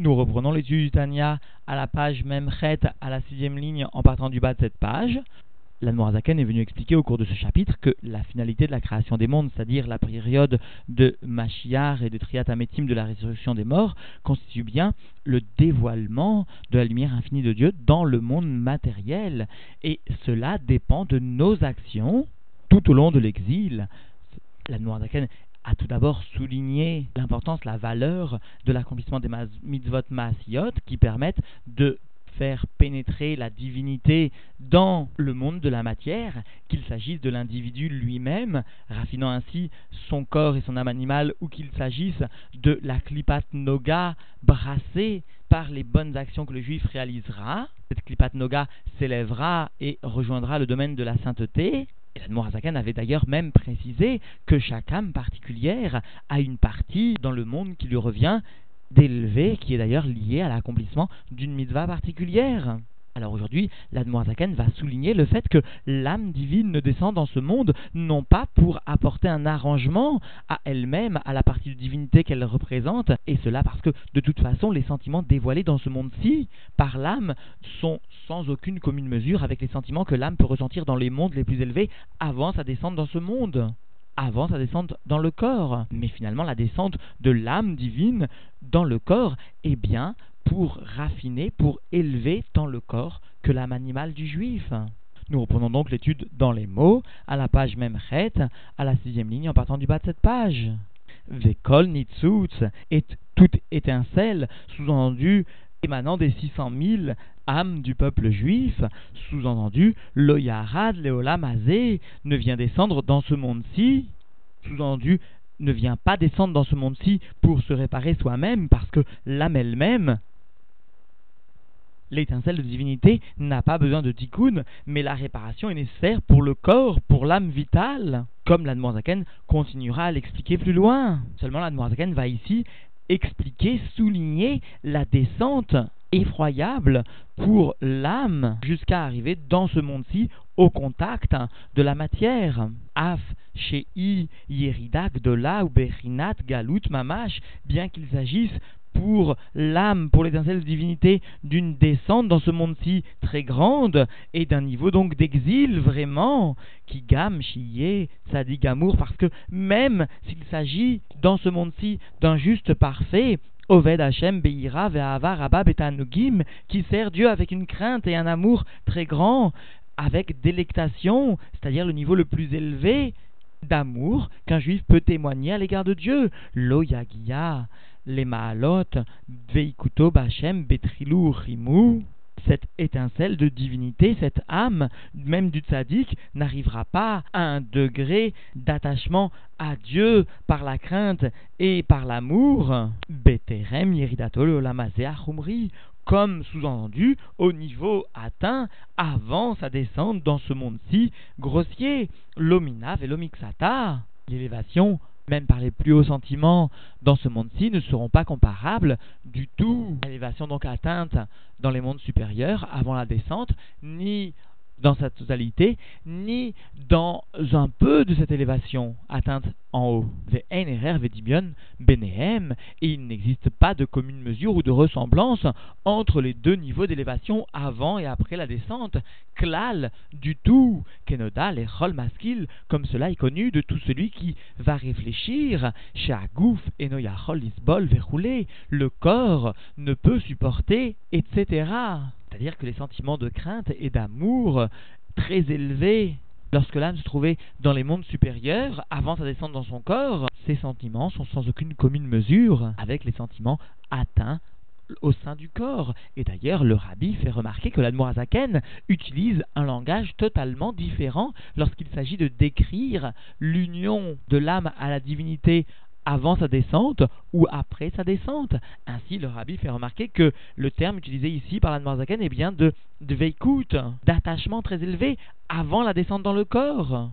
Nous reprenons l'étude du Tanya à la page même à la sixième ligne en partant du bas de cette page. L'Anmorazaken est venu expliquer au cours de ce chapitre que la finalité de la création des mondes, c'est-à-dire la période de Mashiach et de Triatametim de la résurrection des morts, constitue bien le dévoilement de la lumière infinie de Dieu dans le monde matériel. Et cela dépend de nos actions tout au long de l'exil. L'Anmorazaken a tout d'abord souligné l'importance, la valeur de l'accomplissement des mitzvot maasiot qui permettent de faire pénétrer la divinité dans le monde de la matière, qu'il s'agisse de l'individu lui-même, raffinant ainsi son corps et son âme animale, ou qu'il s'agisse de la klipat noga brassée par les bonnes actions que le juif réalisera. Cette klipat noga s'élèvera et rejoindra le domaine de la sainteté. Et avait d'ailleurs même précisé que chaque âme particulière a une partie dans le monde qui lui revient d'élever, qui est d'ailleurs lié à l'accomplissement d'une mitzvah particulière. Alors aujourd'hui, l'Admorazaken va souligner le fait que l'âme divine ne descend dans ce monde non pas pour apporter un arrangement à elle-même, à la partie de divinité qu'elle représente, et cela parce que de toute façon les sentiments dévoilés dans ce monde-ci par l'âme sont sans aucune commune mesure avec les sentiments que l'âme peut ressentir dans les mondes les plus élevés avant sa descente dans ce monde avant sa descente dans le corps. Mais finalement, la descente de l'âme divine dans le corps est bien pour raffiner, pour élever tant le corps que l'âme animale du juif. Nous reprenons donc l'étude dans les mots, à la page même à la sixième ligne en partant du bas de cette page. Vekol nitzutz est toute étincelle, sous-entendu émanant des 600 000 âmes du peuple juif, sous-entendu, l'Oyarad Leolamazé ne vient descendre dans ce monde-ci, sous-entendu, ne vient pas descendre dans ce monde-ci pour se réparer soi-même, parce que l'âme elle-même, l'étincelle de divinité, n'a pas besoin de tikkun, mais la réparation est nécessaire pour le corps, pour l'âme vitale, comme l'Admorazaken continuera à l'expliquer plus loin. Seulement l'Admorazaken va ici expliquer, souligner la descente effroyable pour l'âme jusqu'à arriver dans ce monde-ci au contact de la matière. Af, chez I, Yeridak, Dola ou Berinat, Galut, Mamash, bien qu'il s'agisse pour l'âme, pour l'étincelle divinité, d'une descente dans ce monde-ci très grande et d'un niveau donc d'exil vraiment, qui gamme, chier, dit amour, parce que même s'il s'agit dans ce monde-ci d'un juste parfait, Oved Hashem Beira Ve'ava Rabba Betanugim, qui sert Dieu avec une crainte et un amour très grand, avec délectation, c'est-à-dire le niveau le plus élevé d'amour qu'un juif peut témoigner à l'égard de Dieu. Lo Yagia, les Maalot, Veikuto Bachem Betrilou Rimou cette étincelle de divinité, cette âme, même du tzaddik, n'arrivera pas à un degré d'attachement à Dieu par la crainte et par l'amour. Beterem comme sous-entendu au niveau atteint avant sa descente dans ce monde-ci grossier, l'omina velomixata, l'élévation même par les plus hauts sentiments dans ce monde-ci, ne seront pas comparables du tout. L'élévation donc atteinte dans les mondes supérieurs avant la descente, ni dans sa totalité, ni dans un peu de cette élévation atteinte en haut. Et il n'existe pas de commune mesure ou de ressemblance entre les deux niveaux d'élévation avant et après la descente. Klal, du tout. Kenodal et Maskil, comme cela est connu de tout celui qui va réfléchir. Shagouf et Noyachol Lisbol verroulé. Le corps ne peut supporter, etc. C'est-à-dire que les sentiments de crainte et d'amour très élevés lorsque l'âme se trouvait dans les mondes supérieurs, avant sa descente dans son corps, ces sentiments sont sans aucune commune mesure avec les sentiments atteints au sein du corps. Et d'ailleurs, le rabbi fait remarquer que l'Admorazaken utilise un langage totalement différent lorsqu'il s'agit de décrire l'union de l'âme à la divinité avant sa descente ou après sa descente. Ainsi, le rabbi fait remarquer que le terme utilisé ici par la est bien de, de d'attachement très élevé avant la descente dans le corps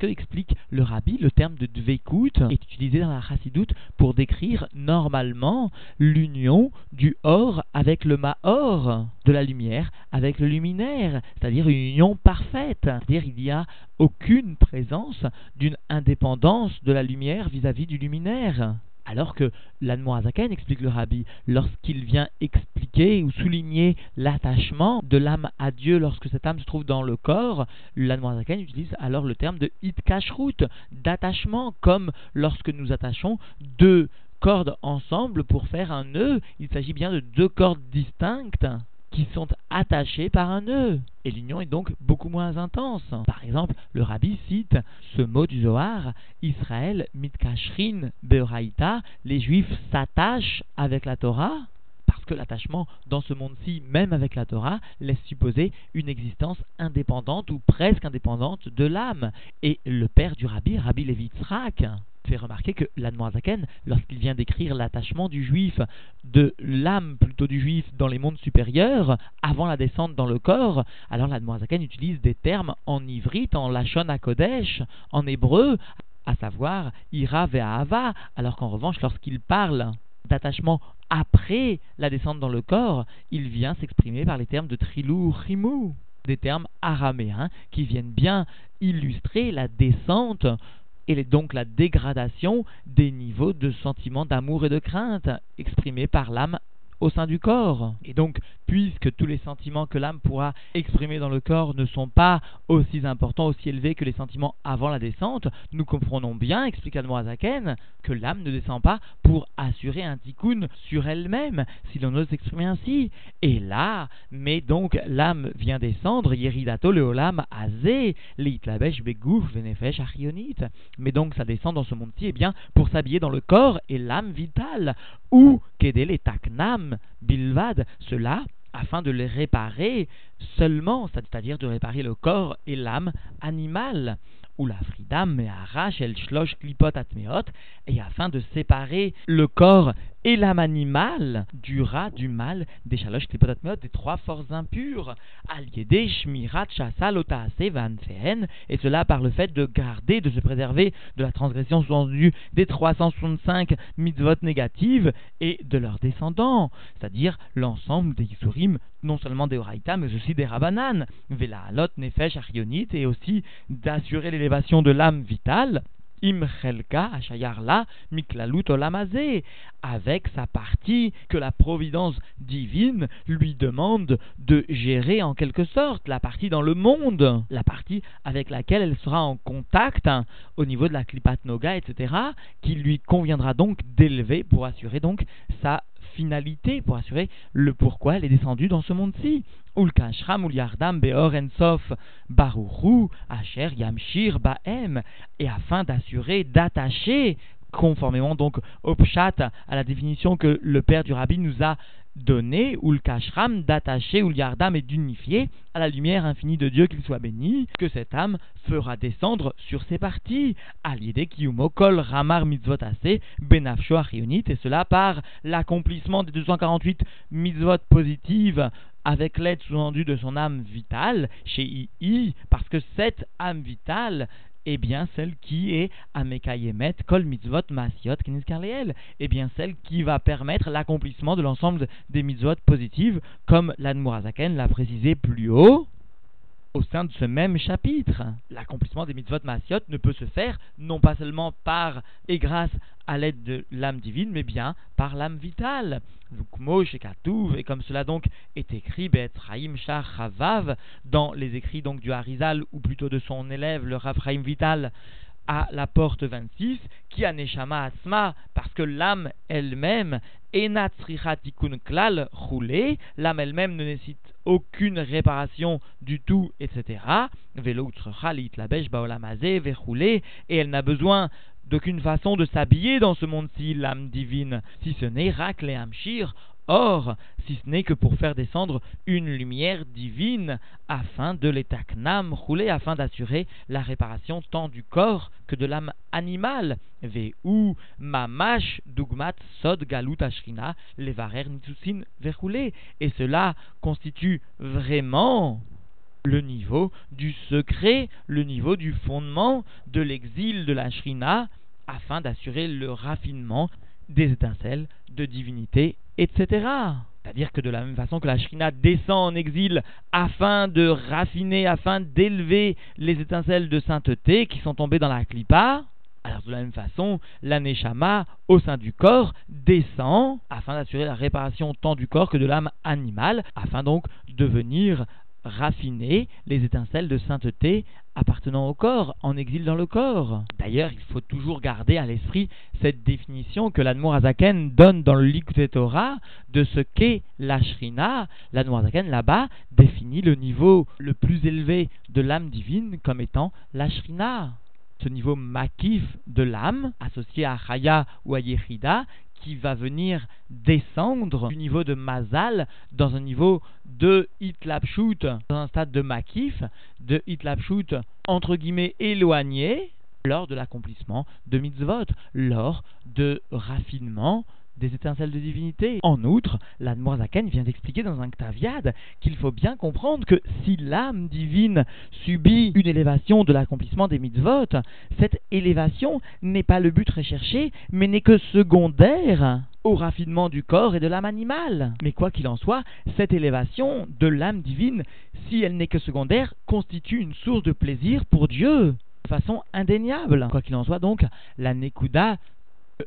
que, explique le rabbi, le terme de dveikut est utilisé dans la chassidoute pour décrire normalement l'union du or avec le maor, de la lumière avec le luminaire, c'est-à-dire une union parfaite. C'est-à-dire il n'y a aucune présence d'une indépendance de la lumière vis-à-vis -vis du luminaire. Alors que l'Anmoazaken, explique le rabbi, lorsqu'il vient expliquer ou souligner l'attachement de l'âme à Dieu lorsque cette âme se trouve dans le corps, l'Anmoazaken utilise alors le terme de hitkashrut, d'attachement, comme lorsque nous attachons deux cordes ensemble pour faire un nœud. Il s'agit bien de deux cordes distinctes qui sont attachées par un nœud. Et l'union est donc beaucoup moins intense. Par exemple, le rabbi cite ce mot du Zohar Israël mitkashrin beoraita, les juifs s'attachent avec la Torah. Parce que l'attachement dans ce monde-ci, même avec la Torah, laisse supposer une existence indépendante ou presque indépendante de l'âme. Et le père du rabbi, Rabbi Levitzrak, fait remarquer que l'Admoazaken, lorsqu'il vient décrire l'attachement du juif, de l'âme plutôt du juif dans les mondes supérieurs, avant la descente dans le corps, alors l'Admoazaken utilise des termes en ivrite, en lachon à Kodesh, en hébreu, à savoir ira ve'ahava, alors qu'en revanche, lorsqu'il parle d'attachement après la descente dans le corps, il vient s'exprimer par les termes de trilou, des termes araméens qui viennent bien illustrer la descente et donc la dégradation des niveaux de sentiments d'amour et de crainte exprimés par l'âme au sein du corps. Puisque tous les sentiments que l'âme pourra exprimer dans le corps ne sont pas aussi importants, aussi élevés que les sentiments avant la descente, nous comprenons bien, explique Admoazaken, que l'âme ne descend pas pour assurer un tikkun sur elle-même, si l'on ose s'exprimer ainsi. Et là, mais donc l'âme vient descendre, Yeridato leolam azé, leitlabesh begouf venefesh achionit. Mais donc ça descend dans ce monde-ci, eh bien, pour s'habiller dans le corps et l'âme vitale, ou kedel et taknam bilvad, cela afin de les réparer seulement, c'est-à-dire de réparer le corps et l'âme animale ou la fridam arrache el shlosh klipot atmeot, et afin de séparer le corps et l'âme animale du rat, du mal, des shalosh klipot atmeot, des trois forces impures, aliédé shmirat shasal van fehen, et cela par le fait de garder, de se préserver de la transgression sous des 365 mitzvot négatives et de leurs descendants, c'est-à-dire l'ensemble des Yisurim, non seulement des Horaïta, mais aussi des Rabanan, Vela Alot, Nefesh, Arionit, et aussi d'assurer les de l'âme vitale, Imchelka Ashayarla Miklalut Olamazé, avec sa partie que la providence divine lui demande de gérer en quelque sorte, la partie dans le monde, la partie avec laquelle elle sera en contact hein, au niveau de la Klipat Noga, etc., qui lui conviendra donc d'élever pour assurer donc sa finalité, pour assurer le pourquoi elle est descendue dans ce monde-ci. Ulkashram Ulyardam Beor Ensof Baruchu Asher Yamshir Baem, et afin d'assurer, d'attacher conformément donc au pshat, à la définition que le père du rabbi nous a donné, ou le kashram, d'attacher, ou le yardam et d'unifier à la lumière infinie de Dieu qu'il soit béni, que cette âme fera descendre sur ses parties, à l'idée kol ramar mitzvot benafsho et cela par l'accomplissement des 248 mitzvot positives avec l'aide sous-entendue de son âme vitale, chez II, parce que cette âme vitale eh bien celle qui est Amekayemet Kol Mitzvot Masiot Keniskarleel, eh bien celle qui va permettre l'accomplissement de l'ensemble des mitzvot positives, comme l'Admurazaken l'a précisé plus haut au sein de ce même chapitre. L'accomplissement des mitzvot masiot ne peut se faire non pas seulement par et grâce à l'aide de l'âme divine, mais bien par l'âme vitale. Et comme cela donc est écrit, Be'etzraim Shach Chavav, dans les écrits donc du Harizal, ou plutôt de son élève, le Raphraim Vital, à la porte 26, qui a Neshama Asma, parce que l'âme elle-même, Enatzrichatikun Klal roulé, l'âme elle-même ne nécessite aucune réparation du tout, etc. et elle n'a besoin d'aucune façon de s'habiller dans ce monde-ci, l'âme divine, si ce n'est Rak et Amshir, Or, si ce n'est que pour faire descendre une lumière divine afin de l'étaknam rouler, afin d'assurer la réparation tant du corps que de l'âme animale. Veu mamash dugmat sod galut ashrina levarer nitsusin. Et cela constitue vraiment le niveau du secret, le niveau du fondement de l'exil de la Shrina, afin d'assurer le raffinement des étincelles de divinité etc. C'est-à-dire que de la même façon que la Shrina descend en exil afin de raffiner, afin d'élever les étincelles de sainteté qui sont tombées dans la clipa, Alors de la même façon, l'aneshama au sein du corps descend afin d'assurer la réparation tant du corps que de l'âme animale, afin donc de venir raffiner les étincelles de sainteté appartenant au corps, en exil dans le corps. D'ailleurs, il faut toujours garder à l'esprit cette définition que l'Admour Azaken donne dans le de ce qu'est la Shrina. L'Admour Azaken, là-bas, définit le niveau le plus élevé de l'âme divine comme étant la Shrina ce niveau makif de l'âme, associé à Chaya ou à Yechida, qui va venir descendre du niveau de Mazal dans un niveau de Hitlapshut, dans un stade de Makif, de Hitlapshut entre guillemets éloigné, lors de l'accomplissement de mitzvot, lors de raffinement des étincelles de divinité. En outre, l'Admorazaken vient d'expliquer dans un Ktaviad qu'il faut bien comprendre que si l'âme divine subit une élévation de l'accomplissement des mitzvot, cette élévation n'est pas le but recherché, mais n'est que secondaire au raffinement du corps et de l'âme animale. Mais quoi qu'il en soit, cette élévation de l'âme divine, si elle n'est que secondaire, constitue une source de plaisir pour Dieu de façon indéniable. Quoi qu'il en soit donc, la Nekuda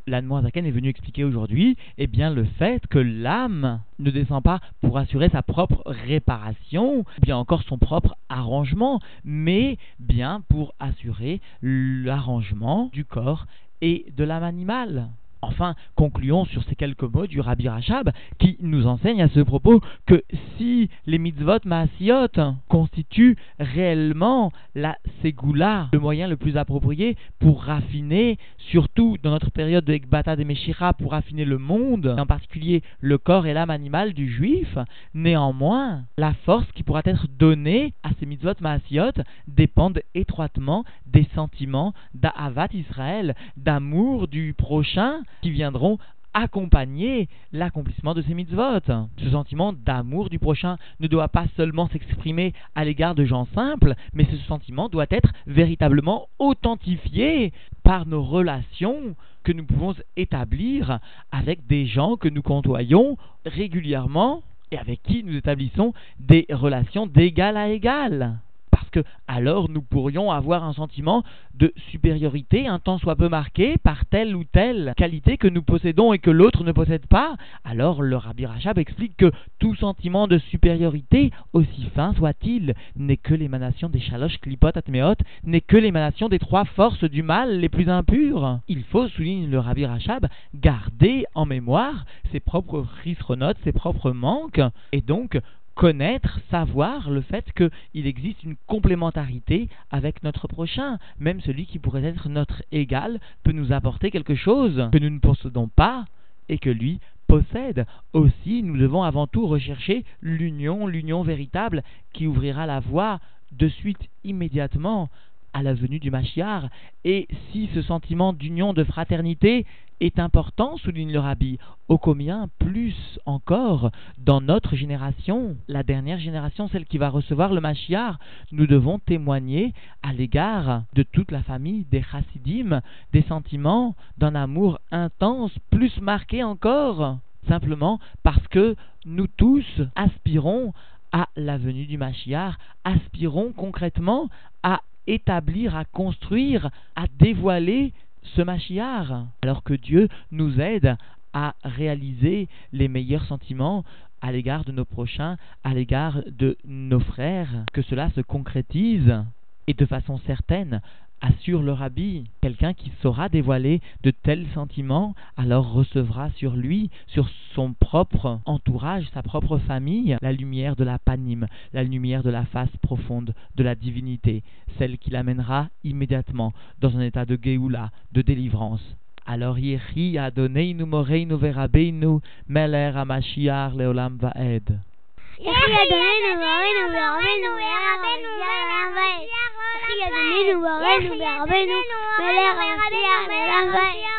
l'Anmoazaken est venu expliquer aujourd'hui, eh bien le fait que l'âme ne descend pas pour assurer sa propre réparation, bien encore son propre arrangement, mais bien pour assurer l'arrangement du corps et de l'âme animale. Enfin, concluons sur ces quelques mots du Rabbi Rachab qui nous enseigne à ce propos que si les mitzvot maasiot constituent réellement la ségoula, le moyen le plus approprié pour raffiner, surtout dans notre période de Ekbata de Meshira, pour raffiner le monde, en particulier le corps et l'âme animale du juif, néanmoins, la force qui pourra être donnée à ces mitzvot maasiot dépendent étroitement des sentiments d'Avat Israël, d'amour du prochain, qui viendront accompagner l'accomplissement de ces mitzvot. Ce sentiment d'amour du prochain ne doit pas seulement s'exprimer à l'égard de gens simples, mais ce sentiment doit être véritablement authentifié par nos relations que nous pouvons établir avec des gens que nous côtoyons régulièrement et avec qui nous établissons des relations d'égal à égal alors nous pourrions avoir un sentiment de supériorité, un temps soit peu marqué par telle ou telle qualité que nous possédons et que l'autre ne possède pas. Alors le Rabbi Rachab explique que tout sentiment de supériorité, aussi fin soit-il, n'est que l'émanation des chaloches klipot atmeot, n'est que l'émanation des trois forces du mal les plus impures. Il faut, souligne le Rabbi Rachab, garder en mémoire ses propres risronotes, ses propres manques, et donc connaître, savoir le fait qu'il existe une complémentarité avec notre prochain. Même celui qui pourrait être notre égal peut nous apporter quelque chose que nous ne possédons pas et que lui possède. Aussi, nous devons avant tout rechercher l'union, l'union véritable qui ouvrira la voie de suite immédiatement à la venue du Machiar. Et si ce sentiment d'union, de fraternité est important, souligne le rabbi, au combien plus encore dans notre génération, la dernière génération, celle qui va recevoir le Machiar, nous devons témoigner à l'égard de toute la famille des chassidim des sentiments d'un amour intense, plus marqué encore, simplement parce que nous tous aspirons à la venue du Machiar, aspirons concrètement à établir, à construire, à dévoiler ce Machiar, alors que Dieu nous aide à réaliser les meilleurs sentiments à l'égard de nos prochains, à l'égard de nos frères, que cela se concrétise et de façon certaine assure le rabbi. Quelqu'un qui saura dévoiler de tels sentiments, alors recevra sur lui, sur son propre entourage, sa propre famille, la lumière de la panime, la lumière de la face profonde de la divinité, celle qui l'amènera immédiatement dans un état de Géoula, de délivrance. Alors Yehi Adoneinu Moreinu Verabeinu Meler Amashiach Leolam Vaed. Maria de Minuare, Nuberabenu, Melera, Sia, Melera,